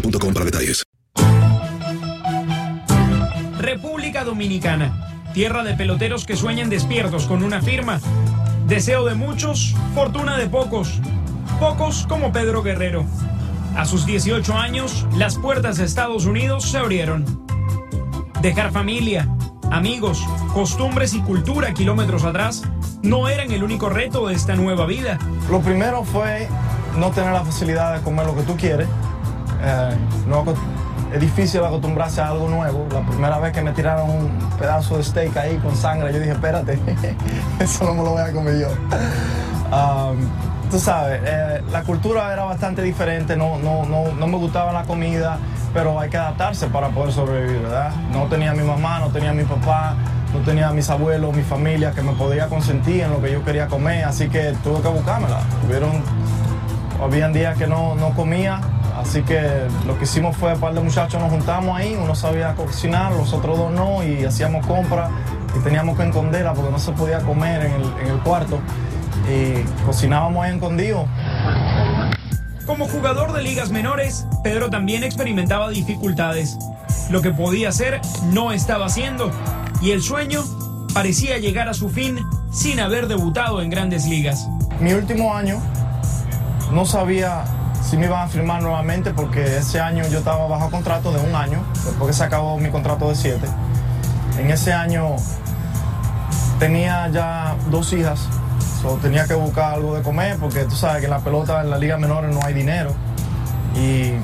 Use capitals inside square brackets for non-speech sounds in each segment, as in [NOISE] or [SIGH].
boostmobile.com para detalles. República Dominicana, tierra de peloteros que sueñan despiertos con una firma. Deseo de muchos, fortuna de pocos. Pocos como Pedro Guerrero. A sus 18 años, las puertas de Estados Unidos se abrieron. Dejar familia, amigos, costumbres y cultura kilómetros atrás no eran el único reto de esta nueva vida. Lo primero fue no tener la facilidad de comer lo que tú quieres. Eh, no es difícil acostumbrarse a algo nuevo. La primera vez que me tiraron un pedazo de steak ahí con sangre, yo dije, espérate, [LAUGHS] eso no me lo voy a comer yo. Um, tú sabes, eh, la cultura era bastante diferente, no, no, no, no me gustaba la comida, pero hay que adaptarse para poder sobrevivir, ¿verdad? No tenía a mi mamá, no tenía a mi papá, no tenía a mis abuelos, mi familia que me podía consentir en lo que yo quería comer, así que tuve que buscármela. Hubieron habían días que no, no comía, así que lo que hicimos fue, un par de muchachos nos juntamos ahí, uno sabía cocinar, los otros dos no, y hacíamos compras y teníamos que esconderla porque no se podía comer en el, en el cuarto. Y cocinábamos ahí escondidos. Como jugador de ligas menores, Pedro también experimentaba dificultades. Lo que podía hacer no estaba haciendo y el sueño parecía llegar a su fin sin haber debutado en grandes ligas. Mi último año no sabía si me iban a firmar nuevamente porque ese año yo estaba bajo contrato de un año, después que se acabó mi contrato de siete. En ese año tenía ya dos hijas, so tenía que buscar algo de comer porque tú sabes que en la pelota en la liga menores no hay dinero. Y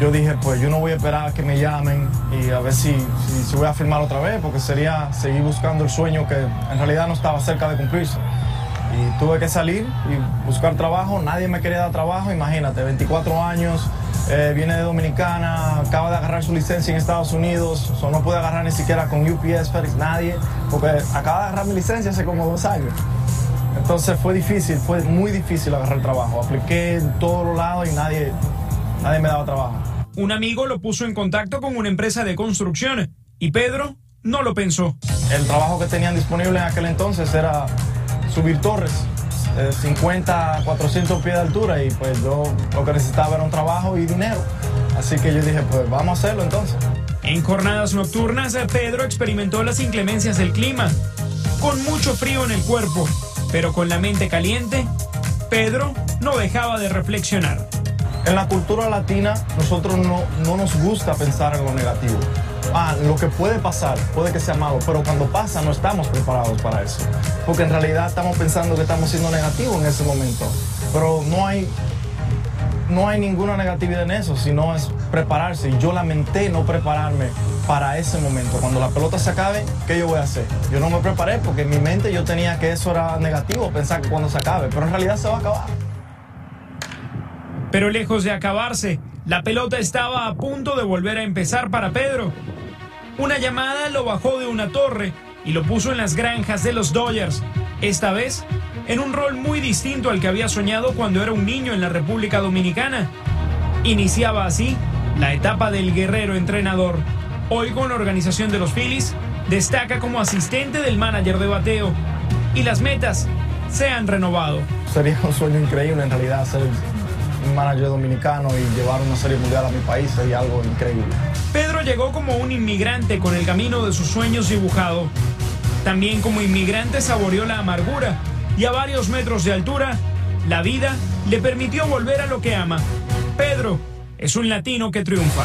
yo dije, pues yo no voy a esperar a que me llamen y a ver si, si voy a firmar otra vez porque sería seguir buscando el sueño que en realidad no estaba cerca de cumplirse. Y tuve que salir y buscar trabajo. Nadie me quería dar trabajo. Imagínate, 24 años, eh, viene de Dominicana, acaba de agarrar su licencia en Estados Unidos. So no puede agarrar ni siquiera con UPS, FedEx, nadie. Porque acaba de agarrar mi licencia hace como dos años. Entonces fue difícil, fue muy difícil agarrar trabajo. Apliqué en todos los lados y nadie, nadie me daba trabajo. Un amigo lo puso en contacto con una empresa de construcción y Pedro no lo pensó. El trabajo que tenían disponible en aquel entonces era subir torres, eh, 50 a 400 pies de altura y pues yo lo que necesitaba era un trabajo y dinero. Así que yo dije, pues vamos a hacerlo entonces. En jornadas nocturnas, Pedro experimentó las inclemencias del clima, con mucho frío en el cuerpo, pero con la mente caliente, Pedro no dejaba de reflexionar. En la cultura latina nosotros no, no nos gusta pensar en lo negativo. Ah, lo que puede pasar, puede que sea malo, pero cuando pasa no estamos preparados para eso. Porque en realidad estamos pensando que estamos siendo negativos en ese momento. Pero no hay, no hay ninguna negatividad en eso, sino es prepararse. Y yo lamenté no prepararme para ese momento. Cuando la pelota se acabe, ¿qué yo voy a hacer? Yo no me preparé porque en mi mente yo tenía que eso era negativo, pensar que cuando se acabe, pero en realidad se va a acabar. Pero lejos de acabarse, la pelota estaba a punto de volver a empezar para Pedro. Una llamada lo bajó de una torre y lo puso en las granjas de los Dodgers. Esta vez en un rol muy distinto al que había soñado cuando era un niño en la República Dominicana. Iniciaba así la etapa del guerrero entrenador. Hoy con la organización de los Phillies, destaca como asistente del manager de bateo y las metas se han renovado. Sería un sueño increíble en realidad ser un manager dominicano y llevar una serie mundial a mi país sería algo increíble. Pedro llegó como un inmigrante con el camino de sus sueños dibujado. También como inmigrante saboreó la amargura y a varios metros de altura, la vida le permitió volver a lo que ama. Pedro es un latino que triunfa.